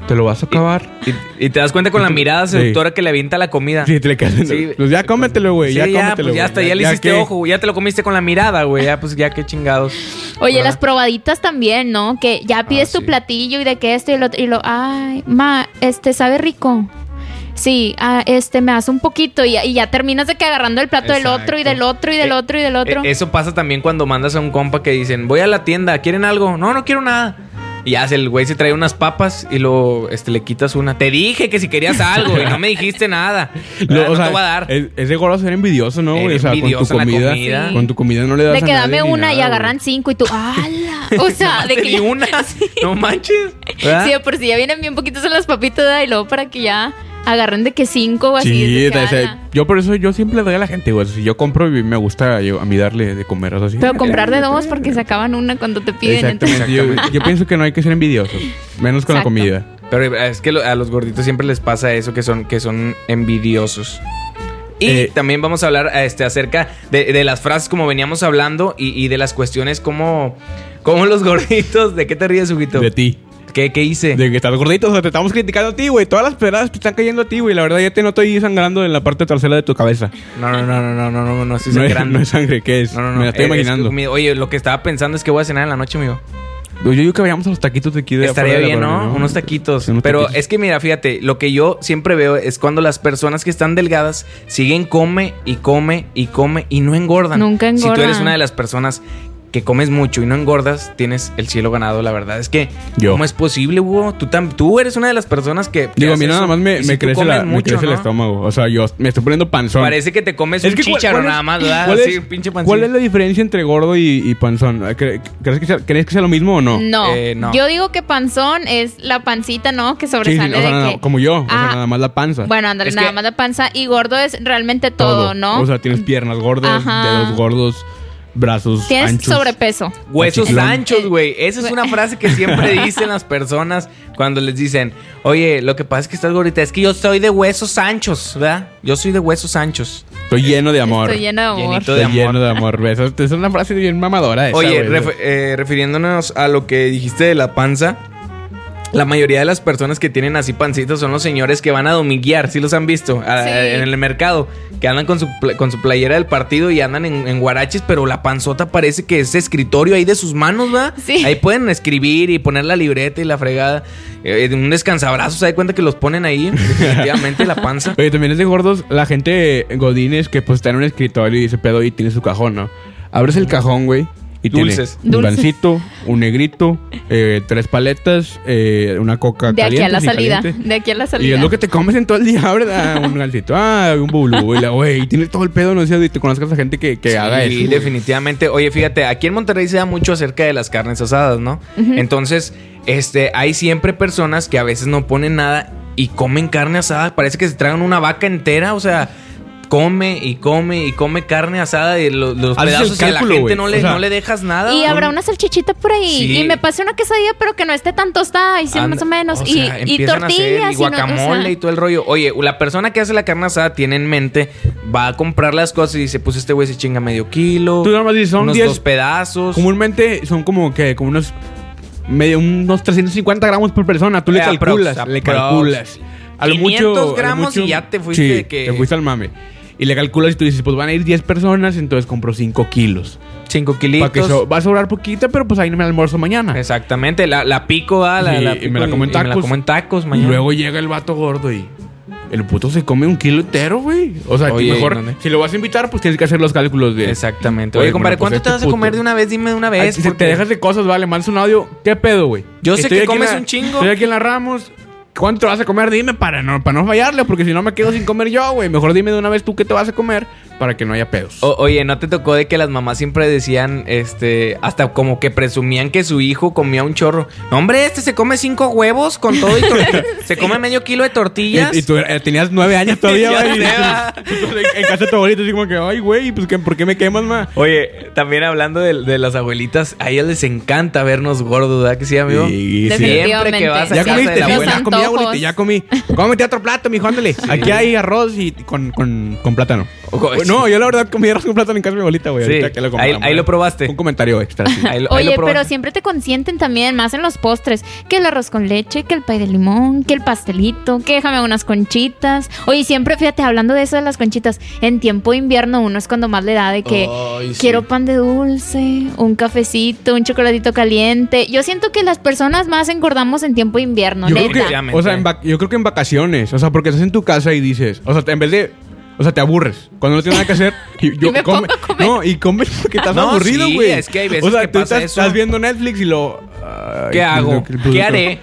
¿Te lo vas a acabar? Y, y te das cuenta con la mirada Sí. seductora que le avienta la comida. Sí, te le quedas viendo. Sí. Pues ya cómetelo, güey. Sí, ya ya, cómetelo. pues ya hasta ya le hiciste que- ojo, güey, ya te lo comiste con la mirada, güey. Ya, pues ya qué chingados. Oye, ¿Verdad? las probaditas también, ¿no? Que ya pides Ah, tu sí. platillo y de que esto y lo otro. Y lo, ay, ma, este sabe rico. Sí, ah, este me hace un poquito y, y ya terminas de que agarrando el plato del otro y del otro y del Eh, otro y del otro. Eh, Eso pasa también cuando mandas a un compa que dicen, voy a la tienda, ¿quieren algo? No, no quiero nada. Y ya el güey se trae unas papas y luego este, le quitas una. Te dije que si querías algo y no me dijiste nada. <laughs> Lo- Ah, o no sea, te voy a dar. Es, es de gordo ser envidioso, ¿no, güey? O sea, con tu envidioso en la comida, comida. Con tu comida no le das de a que nadie dame ni una nada, y güey. agarran cinco y tú, ¡ala! <laughs> O sea, Nomás de te que di ya- una. <laughs> No manches. ¿verdad? Sí, de por si ya vienen bien poquitos en las papitas y luego para que ya agarren de que cinco o así. Sí, o sea, yo por eso yo siempre le doy a la gente, güey. Si yo compro y me gusta yo- a mí darle de comer, o sea, sí. Pero comprar de dos porque se acaban una cuando te piden. entonces- Exactamente. Yo, yo pienso que no hay que ser envidiosos. Menos con la comida. Pero es que a los gorditos siempre les pasa eso, que son, que son envidiosos. Y Eh, también vamos a hablar este, acerca de, de las frases como veníamos hablando y, y de las cuestiones como, como los gorditos. ¿De qué te ríes, Huguito? De ti. ¿Qué, qué hice? De que estás gordito, o sea, te estamos criticando a ti, güey. Todas las pedradas te están cayendo a ti, güey. La verdad, ya te noto ahí sangrando en la parte trasera de tu cabeza. No, no, no, no, no, no, no, no estoy No es, sangrando. no es sangre, ¿qué es? No, no, no. Me la estoy Eh, es imaginando. comida. Oye, lo que estaba pensando es que voy a cenar en la noche, amigo. Yo digo que vayamos a los taquitos de aquí de Estaría afuera de la bien, ¿no? colonia, Unos taquitos. Unos Pero taquitos. es que mira, fíjate, lo que yo siempre veo es cuando las personas que están delgadas siguen come y come y come y no engordan. Nunca Si tú eres engordan. una de las personas que comes mucho y no engordas, tienes el cielo ganado, la verdad. Es que, Yo. ¿cómo es posible, Hugo? Tú, tam- tú eres una de las personas que... Digo, a mí nada más me, si me crece, la, me mucho, el estómago. O sea, yo me estoy poniendo panzón. Parece que te comes un ¿cuál- chícharo es- nada más, ¿verdad? ¿cuál Así, es, pinche. ¿Cuál es la diferencia entre gordo y, y panzón? ¿Cre- ¿Crees que, sea, ¿Crees que sea lo mismo o no? No. Eh, no. Yo digo que panzón es la pancita, ¿no? Que Sí, sí, o sobresale sea, de nada- que. como yo. O sea, Ah, nada más la panza. Bueno, ándale, Es nada que- más la panza. Y gordo es realmente todo, ¿no? O sea, tienes piernas gordas, Ajá. dedos gordos, brazos Tienes anchos. sobrepeso. Huesos anchos, güey. Esa es una frase que siempre <laughs> dicen las personas cuando les dicen, oye, lo que pasa es que estás gordita. Es que yo soy de huesos anchos, ¿verdad? Yo soy de huesos anchos. Estoy lleno de amor. Estoy lleno de amor. Llenito Estoy amor. lleno de amor. Esa es es una frase bien mamadora esa, Oye, güey. ref- eh, refiriéndonos a lo que dijiste de la panza, la mayoría de las personas que tienen así pancitos son los señores que van a dominguear, ¿sí los han visto? A- Sí. En el mercado, que andan con su, con su playera del partido y andan en, en guaraches, pero la panzota parece que es escritorio ahí de sus manos, ¿va? Sí. Ahí pueden escribir y poner la libreta y la fregada. Eh, un descansabrazo, ¿se da cuenta que los ponen ahí? <laughs> Definitivamente la panza. Oye, también es de gordos la gente godines que pues está en un escritorio y dice pedo y tiene su cajón, ¿no? Abres el cajón, güey. Y Dulces. tiene un gancito, un negrito, eh, tres paletas, eh, una coca De aquí a caliente, la salida. caliente. De aquí a la salida. Y es lo que te comes en todo el día, ¿verdad? <laughs> Un gancito, ah, un bulú, y la güey, y tiene todo el pedo, no sé si te conozcas a gente que, que haga eso. Sí, definitivamente. Oye, fíjate, aquí en Monterrey se da mucho acerca de las carnes asadas, ¿no? Entonces, este, hay siempre personas que a veces no ponen nada y comen carne asada. Parece que se tragan una vaca entera, o sea, come y come y come carne asada y lo- los Haces el pedazos y a la cálculo, gente güey. no le, O sea, no le dejas nada. Y habrá una salchichita por ahí. Sí. Y me pasé una quesadilla, pero que no esté tan tostada. Y sí, Anda- más o menos. o y, sea, y empiezan a hacer, tortillas. y no- o guacamole sea, y todo el rollo. Oye, la persona que hace la carne asada tiene en mente, va a comprar las cosas y dice, pues este güey se chinga medio kilo. Tú nada más dices, son unos 10 dos pedazos. Comúnmente son como que, como unos medio, unos 350 gramos por persona. Tú le Eh, aprox, calculas, le aprox. calculas. A lo 500 mucho, a lo gramos mucho- y ya te fuiste sí, de que- te fuiste al mame. Y le calculas y tú dices, pues van a ir 10 personas, entonces compro 5 kilos. Cinco Para kilitos. que so- va a sobrar poquita, pero pues ahí no me almuerzo mañana. Exactamente, la, la pico, ah, la, y pico me la como en y me la tacos. como en tacos Y mañana. luego llega el vato gordo y el puto se come un kilo entero, güey. O sea, Oye, mejor, ¿dónde? si lo vas a invitar, pues tienes que hacer los cálculos de... Exactamente. Oye, Oye, compadre, pues ¿cuánto este te vas a puto. comer de una vez? Dime de una Ay, vez. si porque- te dejas de cosas, vale, mandas un audio. ¿Qué pedo, güey? Yo sé Estoy que comes la- un chingo. Estoy aquí en la Ramos. ¿Cuánto vas a comer? Dime para no, para no fallarle, porque si no me quedo sin comer yo, güey. Mejor dime de una vez tú qué te vas a comer para que no haya pedos. O- oye, ¿no te tocó de que las mamás siempre decían, este, hasta como que presumían que su hijo comía un chorro? No, hombre, este se come cinco huevos con todo y. <laughs> Se come medio kilo de tortillas. Y, y tú eh, tenías nueve años todavía, <laughs> güey. <laughs> en casa de tu abuelita, así como que, ay, güey, pues ¿qué- ¿por qué me quemas, ma? Oye, también hablando de, de las abuelitas, a ellas les encanta vernos gordos, ¿verdad que sí, amigo? Sí, sí. Siempre que vas a Ya casa comiste, de la abuela. ya comí, abuelita, ya comí. Cómete otro plato, mijo, ándale. Aquí hay arroz y con, con, con plátano. Ojo, No, yo la verdad comí arroz con plátano en casa de mi abuelita, güey. Sí, ahorita que lo ahí- ahí lo probaste. Un comentario extra, sí. <laughs> Ahí lo- ahí lo Oye, pero siempre te consienten también, más en los postres. Que el arroz con leche, que el pay de limón, que el pastelito, que déjame unas conchitas. Oye, siempre, fíjate, hablando de eso de las conchitas, en tiempo de invierno uno es cuando más le da de que Ay, sí. quiero pan de dulce, un cafecito, un chocolatito caliente. Yo siento que las personas más engordamos en tiempo de invierno, Yo neta. creo, que, o sea, en yo creo que en vacaciones. O sea, porque estás en tu casa y dices, o sea, en vez de. O sea, te aburres. Cuando no tienes nada que hacer. Y, yo <laughs> Y me come- pongo a comer. No, y comes porque estás No, aburrido, sí, güey. es que hay veces O sea, que tú pasa estás, eso. estás viendo Netflix y lo. ay, ¿Qué hago? ¿Qué haré?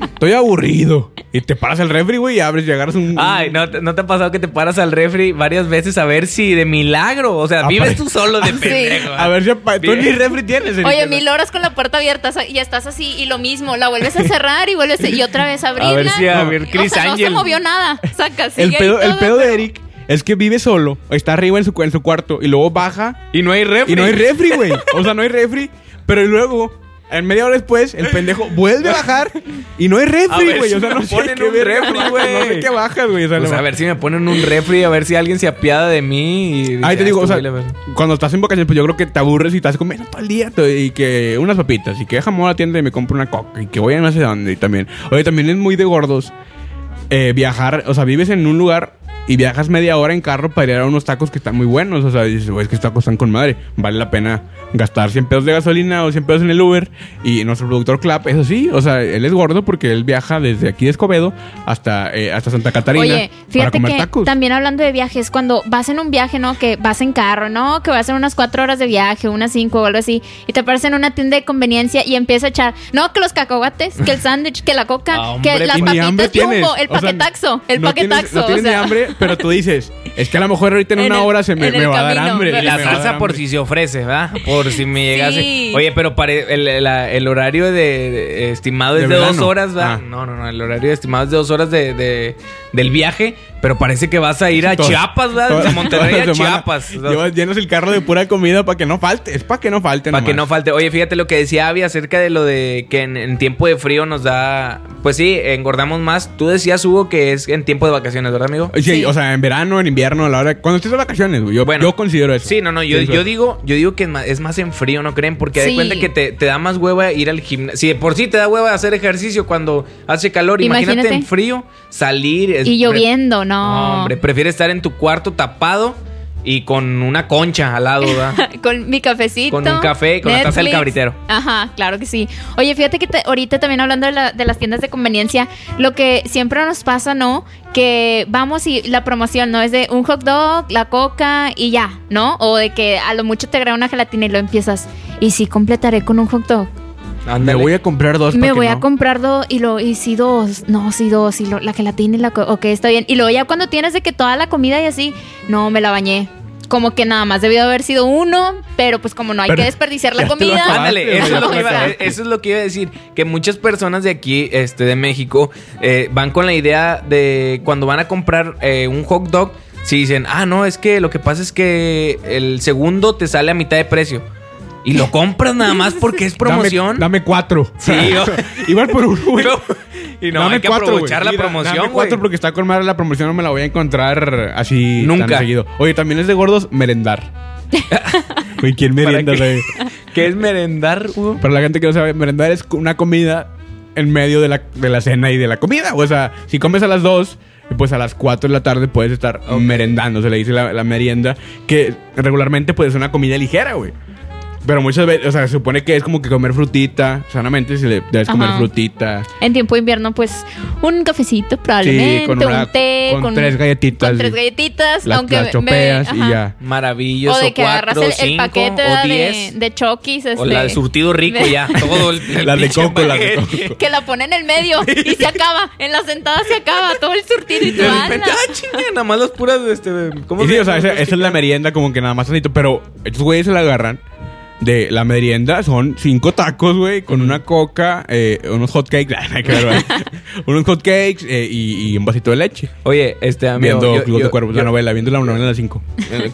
Estoy aburrido. Y te paras al refri, güey, y abres y agarras un. Ay, ¿no, te- ¿no te ha pasado que te paras al refri varias veces a ver si de milagro? O sea, vives tú solo de <laughs> Sí. pendejo. A ver si tú ni refri tienes. Oye, mil horas con la puerta abierta y estás así y lo mismo, la vuelves a cerrar y vuelves a- y otra vez a abrirla. A ver si a ver O Chris sea, no se movió nada. Saca, El pedo, el pedo de Eric es que vive solo. Está arriba en su, cu- en su cuarto. Y luego baja Y no hay refri. Y no hay refri, güey. O sea, no hay refri. Pero luego, en media hora después, el pendejo vuelve a bajar y no hay refri, güey. si o sea, no ponen un refri, güey. No sé qué bajas, güey. O sea, Pues a ver si me ponen un refri, a ver si alguien se apiada de mí. Y Ahí te "Ah, digo, o sea, güey le va-". cuando estás en vacaciones, pues yo creo que te aburres y estás comiendo todo el día y que unas papitas y que jamón a la tienda y me compro una coca y que voy a no sé dónde y también. Oye, también es muy de gordos eh, viajar, o sea, vives en un lugar y viajas media hora en carro para ir a unos tacos que están muy buenos, o sea, dices, güey, es que estos tacos están con madre, vale la pena gastar 100 pesos de gasolina o 100 pesos en el Uber y nuestro productor Clap, eso sí, o sea, él es gordo porque él viaja desde aquí de Escobedo hasta, eh, hasta Santa Catarina Oye, para fíjate comer que tacos. también hablando de viajes, cuando vas en un viaje, ¿no? Que vas en carro, ¿no? Que vas en unas cuatro horas de viaje, unas cinco o algo así, y te paras en una tienda de conveniencia y empieza a echar, no, que los cacahuates, que el sándwich, que la coca, Ah, que hombre, las Y ni hambre papitas tienes. jumbo, el O sea, paquetaxo, el no tienes- paquetaxo. No tienes o sea, ni hambre, pero tú dices, es que a lo mejor ahorita en, <laughs> En una el- hora se me, me va a dar hambre. Y la salsa por si se ofrece, ¿verdad? Por <laughs> si me llegase. Sí. Oye, pero pare- el, la- el horario de, de- estimado es De de, dos horas, ¿verdad? Ah. No, no, no. El horario estimado es de dos horas de, de- del viaje. Pero parece que vas a ir a Chiapas, ¿verdad? De Monterrey a Chiapas. Llevas- llenas el carro de pura comida para que no falte. Es para que no falte. Para que no falte. Oye, fíjate lo que decía Avi acerca de lo de que en, en tiempo de frío nos da. Pues sí, engordamos más. Tú decías, Hugo, que es en tiempo de vacaciones, ¿verdad, amigo? Sí, Sí. o sea, en verano, en invierno, a la hora. Cuando estés de vacaciones. Yo, Bueno. yo considero eso. Sí, no, no, yo, digo, yo digo que es más, es más en frío, ¿no creen? Porque de Sí. cuenta que te, te da más hueva ir al gimnasio. Si de por sí te da hueva hacer ejercicio cuando hace calor, imagínate, Imagínate. en frío, salir. es- Y lloviendo, no. No, hombre, prefiere estar en tu cuarto tapado y con una concha al lado, ¿verdad? <laughs> con mi cafecito. Con un café y con la taza del cabritero. Ajá, claro que sí. Oye, fíjate que te- ahorita también hablando de, la- de las tiendas de conveniencia, lo que siempre nos pasa, ¿no? Que vamos y la promoción, ¿no? Es de un hot dog, la coca y ya, ¿no? O de que a lo mucho te agrega una gelatina y lo empiezas. Y sí, completaré con un hot dog. Me voy a comprar dos. Me voy a comprar dos y lo y sí dos, no, sí dos y lo- la gelatina y la co- ok, está bien. Y luego ya cuando tienes de que toda la comida y así, no, me la bañé. Como que nada más debió haber sido uno, pero pues como no hay Pero que desperdiciar la comida. Ándale, güey. eso es, lo que O iba, sea, eso es lo que iba a decir. Que muchas personas de aquí, este, de México, eh, van con la idea de cuando van a comprar eh, un hot dog, si dicen, ah, no, es que lo que pasa es que el segundo te sale a mitad de precio. Y lo compras nada más porque es <laughs> promoción. Dame, dame cuatro. Sí, <laughs> yo- Igual por uno, güey. Y no, Dame hay que cuatro, aprovechar la promoción, Dame cuatro porque está con madre la promoción, no me la voy a encontrar así Nunca. tan seguido. Oye, también es de gordos merendar. <laughs> Güey, ¿quién ¿Para merienda, qué? güey? ¿Qué es merendar, Hugo? Para la gente que no sabe, merendar es una comida en medio de la, de la cena y de la comida. O sea, si comes a las 2, pues a las 4 de la tarde puedes estar merendando, se le dice la, la merienda, que regularmente puede ser una comida ligera, güey. Pero muchas veces, o sea, se supone que es como que comer frutita, sanamente si le debes comer Ajá. frutita. En tiempo de invierno, pues un cafecito probablemente, con una- un té, con tres galletitas, Con tres sí. galletitas, Las, aunque las me- chopeas y ajá. ya. Maravilloso. O de que agarras cuatro, el, el cinco, paquete o de, diez. de Chokis. O este, la de surtido rico de- ya. Todo el, <laughs> el La de coco, la de coco. Que la pone en el medio <laughs> y se acaba. En la sentada se acaba todo el surtido y De tú ah, chinga, nada más las puras, este, ¿cómo Y se sí, o sea, esa, esa es la merienda como que nada más tantito. Pero estos güeyes se la agarran de la merienda. Son cinco tacos, güey, con una coca, eh, unos hot cakes, <laughs> <laughs> unos hot cakes eh, y, y un vasito de leche. Oye, este amigo. Viendo yo- Club yo- de Cuervos, yo- la novela, viendo la novela de las cinco.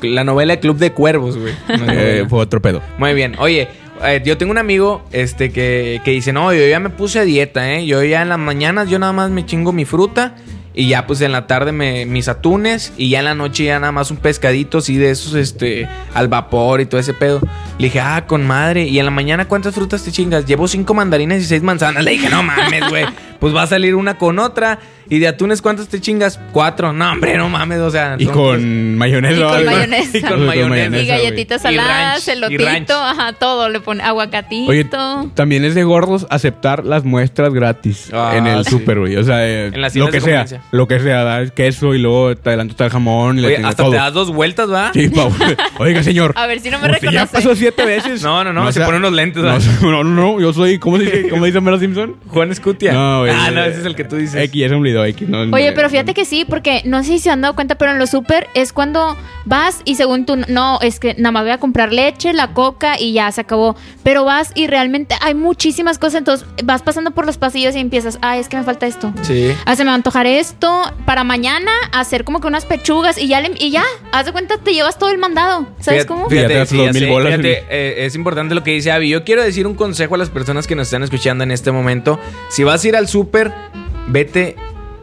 La novela Club de Cuervos, güey. <laughs> Eh, fue otro pedo. Muy bien. Oye, eh, yo tengo un amigo este que, que dice, no, yo ya me puse a dieta, ¿eh? Yo ya en las mañanas yo nada más me chingo mi fruta y ya pues en la tarde me, mis atunes y ya en la noche ya nada más un pescadito así de esos, este, al vapor y todo ese pedo. Le dije, ah, con madre. Y en la mañana, ¿cuántas frutas te chingas? Llevo cinco mandarinas y seis manzanas. Le dije, no mames, güey. <laughs> Pues va a salir una con otra. ¿Y de atunes cuántas te chingas? Cuatro. No, hombre, no mames, o sea. Y con mayonesa. Y con mayonesa. <laughs> Y con mayonesa. Y galletitas saladas, elotito, ajá, todo. Le pone aguacatito. Oye, también es de gordos aceptar las muestras gratis Ah, en el sí. súper, güey. O sea, eh, En las lo que sea. Lo que sea, das queso y luego te adelanto está el jamón y Oye, hasta todo. te das dos vueltas, ¿va? Sí, pa, <laughs> Oiga, señor. A ver si no me usted ya reconoce. pasó siete veces. No, no, no, se sea- pone unos lentes, No, ¿verdad? <laughs> no, no, no, yo soy, ¿cómo dice, cómo dice Mero Simpson? Juan Escutia. No, güey. Ah, no, ese es el que tú dices. X, es un video X. No, Oye, pero fíjate que sí, porque no sé si se han dado cuenta, pero en los súper es cuando vas y según tú, no, es que nada más voy a comprar leche, la coca y ya se acabó. Pero vas y realmente hay muchísimas cosas, entonces vas pasando por los pasillos y empiezas, ay, es que me falta esto. Sí. Ah, se me va a antojar esto para mañana, hacer como que unas pechugas y ya, le- y ya, haz de cuenta, te llevas todo el mandado. ¿Sabes Fíjate- cómo? Fíjate, Fíjate, ya mil bolas fíjate, eh, es importante lo que dice Avi. Yo quiero decir un consejo a las personas que nos están escuchando en este momento. Si vas a ir al súper, vete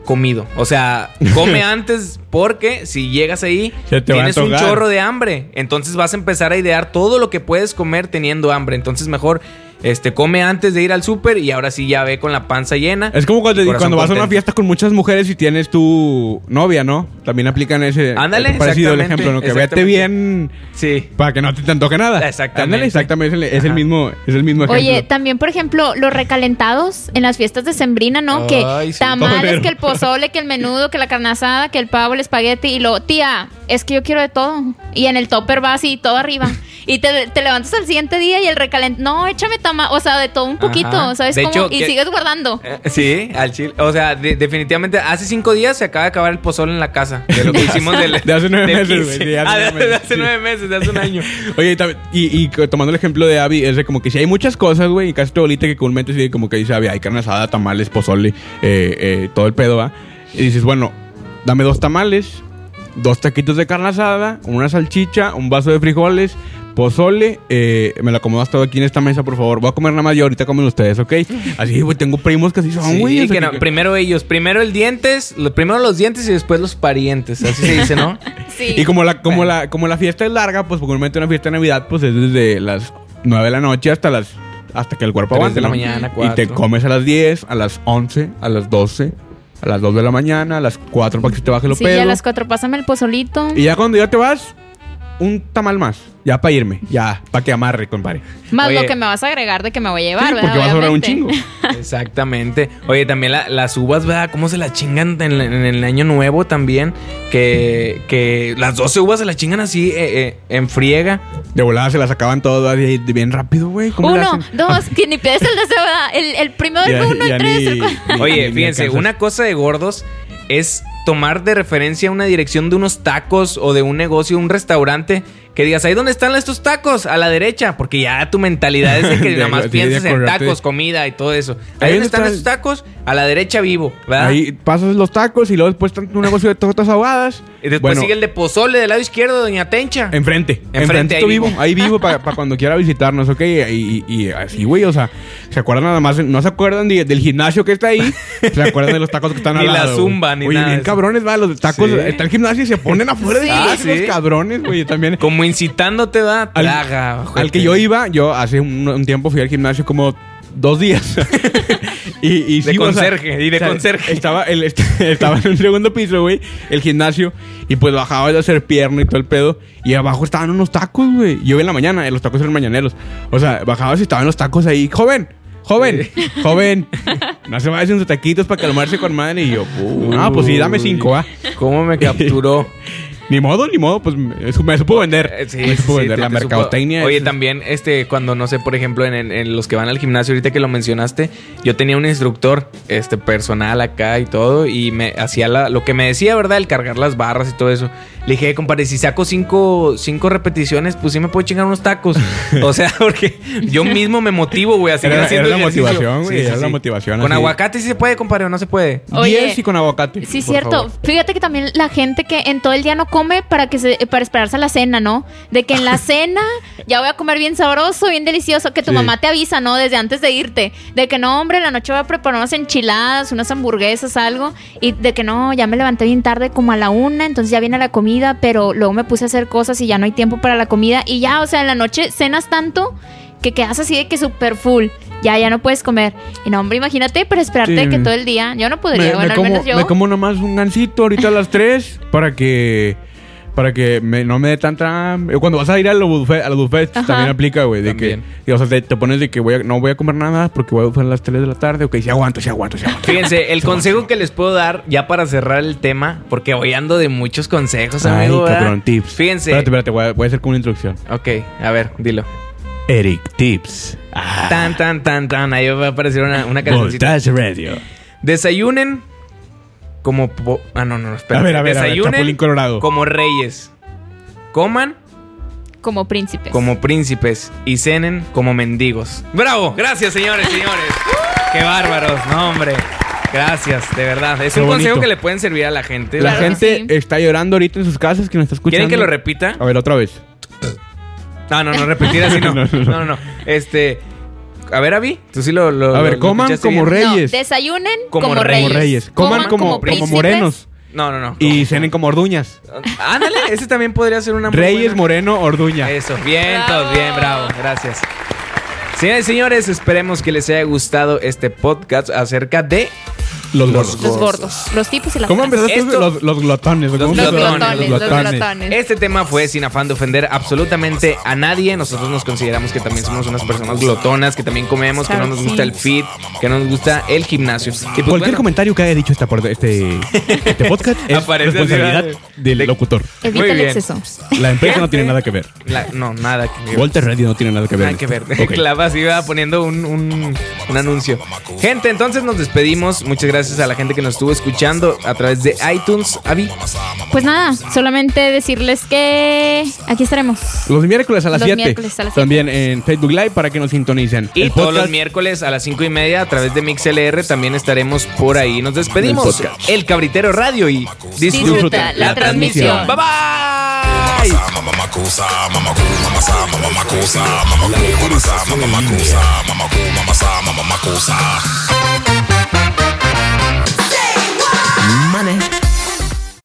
comido. O sea, come <laughs> antes porque si llegas ahí tienes un chorro de hambre. Entonces vas a empezar a idear todo lo que puedes comer teniendo hambre. Entonces mejor este come antes de ir al súper y ahora sí ya ve con la panza llena. Es como cuando, cuando vas a una contento. fiesta con muchas mujeres y tienes tu novia, ¿no? También aplican ese. Ándale, parecido el ejemplo, ¿no? Que vete bien Sí. para que no te, te antoje nada. Exactamente. Ándale, exactamente. Es el, es el Ajá. mismo, es el mismo ejemplo. Oye, también, por ejemplo, los recalentados en las fiestas de Sembrina, ¿no? que Ay, sí. tamales, Todo que el pozole, que el menudo, que la carne asada, que el pavo, el espagueti. Y luego, tía, es que yo quiero de todo. Y en el topper va así, todo arriba. Y te, te levantas al siguiente día y el recalentado, no, échame tamal, o sea, de todo un poquito, Ajá. ¿sabes De cómo? hecho, y que- sigues guardando. Eh, Sí, al chile. O sea, de- definitivamente, hace cinco días se acaba de acabar el pozole en la casa. De lo que <laughs> hicimos del, De hace nueve meses, 15. güey, sí, hace Ah, de, nueve meses, de hace sí. nueve meses, de hace un año. <laughs> Oye, y, tomando el ejemplo de Abby, es de como que si hay muchas cosas, güey, y casi todo bolita que comúnmente sí, como que dice Abby, hay carne asada, tamales, pozole, eh, eh, todo el pedo, va. Y dices, bueno, dame dos tamales, dos taquitos de carne asada, una salchicha, un vaso de frijoles, pozole. eh, me lo acomodas todo aquí en esta mesa, por favor. Voy a comer nada más yo, ahorita comen ustedes, ¿ok? Así, güey, tengo primos que así son, Sí, güey. sea, que no, que- primero ellos, primero el dientes, lo- primero los dientes y después los parientes, así se dice, ¿no? <laughs> Sí. Y como la, como, la, como la fiesta es larga, pues comúnmente una fiesta de Navidad, pues es desde las 9 de la noche hasta las hasta que el cuerpo aguante. de la ¿no? mañana, Y te comes a las 10, a las 11, a las 12, a las 2 de la mañana, a las 4 para que se te baje lo Sí, pedo. ya a las cuatro, pásame el pozolito. Y ya cuando ya te vas, un tamal más. Ya para irme. Ya, para que amarre, compadre. Más Oye. lo que me vas a agregar de que me voy a llevar, Sí, ¿verdad? porque va a sobrar un chingo. <laughs> Exactamente. Oye, también la- las uvas, ¿verdad? ¿Cómo se las chingan en, en el año nuevo también? Que, que las 12 uvas se las chingan así eh, eh, en friega. De volada se las acaban todas bien rápido, güey. ¿Cómo le Uno, hacen? dos, que ni pides el deseo, ¿verdad? El, el primero, el uno, el tres, ni- el cuatro. ni- Oye, ni fíjense, una cosa de gordos es tomar de referencia una dirección de unos tacos o de un negocio, un restaurante, que digas, ahí dónde están estos tacos, a la derecha, porque ya tu mentalidad es de que <laughs> De- nada más de- de piensas en tacos, comida y todo eso. Ahí Ahí donde dónde están estos tacos, a la derecha vivo, ¿verdad? Ahí pasas los tacos y luego después está un negocio de tortas ahogadas. y después Bueno, sigue el de pozole del lado izquierdo de Doña Tencha. Enfrente. Enfrente, ahí vivo. Ahí vivo para cuando quiera visitarnos, ¿ok? Y, y- y así, güey, o sea, se acuerdan nada más, no se acuerdan de- del gimnasio que está ahí, se acuerdan de los tacos que están <laughs> Ni al la lado. zumba, güey. ni Oye, nada de bien cabrones, va, los tacos, Sí. está el gimnasio y se ponen afuera de Sí. Ah, los cabrones, güey, también. Como incitándote, da traga. al que yo iba, yo hace un, un tiempo fui al gimnasio como dos días. <laughs> y, y De sí, o sea, conserje, y de conserje. Estaba, el, <laughs> est- estaba en un segundo piso, güey, el gimnasio. Y pues bajaba de hacer pierna y todo el pedo. Y abajo estaban unos tacos, güey. Yo iba en la mañana, los tacos eran mañaneros. O sea, bajaba y estaban los tacos ahí. ¡Joven! ¡Joven! <laughs> ¡Joven! No se vayan sus taquitos para calmarse con madre. Y yo, "Uh, no, pues sí, dame cinco, ¿ah? ¿Cómo me capturó? Ni modo, ni modo, pues me, me supo vender. Eh, sí, me supo sí, vender. te- la te mercadotecnia. supo- Oye, es- también, este, cuando no sé, por ejemplo, en, en- en los que van al gimnasio, ahorita que lo mencionaste, yo tenía un instructor, este, personal acá y todo, y me hacía la- lo que me decía, ¿verdad? El cargar las barras y todo eso. Le dije, compadre, si saco cinco, cinco repeticiones, pues sí me puedo chingar unos tacos. <laughs> o sea, porque yo mismo me motivo, güey, a seguir Era- haciendo era la ejercicio. motivación, güey, era la motivación, Con así. aguacate sí se puede, compadre, o no se puede. Oye, 10 y con aguacate. Sí, por cierto. favor. Fíjate que también la gente que en todo el día no come para que se, para esperarse a la cena, ¿no? De que en la <laughs> cena ya voy a comer bien sabroso, bien delicioso, que tu Sí. mamá te avisa, ¿no? Desde antes de irte. De que no, hombre, en la noche voy a preparar unas enchiladas, unas hamburguesas, algo. Y de que no, ya me levanté bien tarde como a la una, entonces ya viene la comida, pero luego me puse a hacer cosas y ya no hay tiempo para la comida. Y ya, o sea, en la noche cenas tanto que quedas así de que súper full. Ya, ya no puedes comer. Y no, hombre, imagínate, pero esperarte Sí. que todo el día. Yo no podría, me, bueno, me al como, menos yo. me como nomás un gansito ahorita a las 3 para que para que me- no me dé tanta hambre. Cuando vas a ir a los buffets, a los buffets Ajá. también aplica, güey, de También. que y, o sea, te, te pones de que voy a, no voy a comer nada porque voy a buffet a las 3 de la tarde. Ok, sí aguanto, sí aguanto, sí aguanto. Fíjense, el consejo que les puedo dar ya para cerrar el tema, porque hoy ando de muchos consejos, Ay, amigo. ¿verdad? cabrón, tips. Fíjense. Espérate, espérate, voy a, voy a hacer como una introducción. Ok, a ver, dilo. Eric Tips. Ah, Tan, tan, tan, tan. Ahí va a aparecer una, una cancioncita. Voltage Radio. Desayunen como... po- ah, no, no, no, espera. A ver, a ver, a ver, Desayunen Chapulín Colorado. como reyes. Coman Como príncipes. como príncipes y cenen como mendigos. ¡Bravo! Gracias, señores, señores. ¡Qué bárbaros! No, hombre. Gracias, de verdad. Es Qué un consejo bonito. que le pueden servir a la gente. La Claro que gente sí. está llorando ahorita en sus casas que nos está escuchando. ¿Quieren que lo repita? A ver, otra vez. No, no, no, repetir así <laughs> no. No, No, no, no, no. no. Este. A ver, Avi, tú sí lo. lo- A ver, lo- coman como bien? No, reyes. desayunen Como como, reyes. Coman como, como, morenos. No, no, no. Y cenen como orduñas. Ándale, ese también podría ser una muy Reyes, buena- Moreno, Orduña. Eso, bien, Bravo. todos bien, bravo, gracias. Señores y señores, esperemos que les haya gustado este podcast acerca de Los gordos. Los gordos. Los tipos y las ¿Cómo empezaste? Esto- Los, los glotones. Los ¿cómo Los glotones, glotones, los los glotones. Este tema fue sin afán de ofender absolutamente a nadie. Nosotros nos consideramos que también somos unas personas glotonas, que también comemos, que no nos gusta sí. el fit, que no nos gusta el gimnasio. Y pues, Cualquier bueno, comentario que haya dicho esta por- este, este podcast <laughs> es Aparece así, responsabilidad ¿verdad? del De- locutor. Evita Muy el bien. exceso. La empresa no <laughs> tiene nada que ver. la- no, nada que ver. Walter Radio no tiene nada que ver. Nada que ver. <laughs> Ok. Clava así va poniendo un, un, un anuncio. Gente, entonces nos despedimos. Muchas gracias gracias a la gente que nos estuvo escuchando a través de iTunes. Avi. Pues nada, solamente decirles que aquí estaremos. Los miércoles a las Los 7. miércoles a las siete. También en Facebook Live para que nos sintonicen. Y El todos podcast- los miércoles a las cinco y media a través de MixLR también estaremos por ahí. Nos despedimos. El Cabritero Radio y disfruta, Disfruta la transmisión. Bye bye. Mama Money.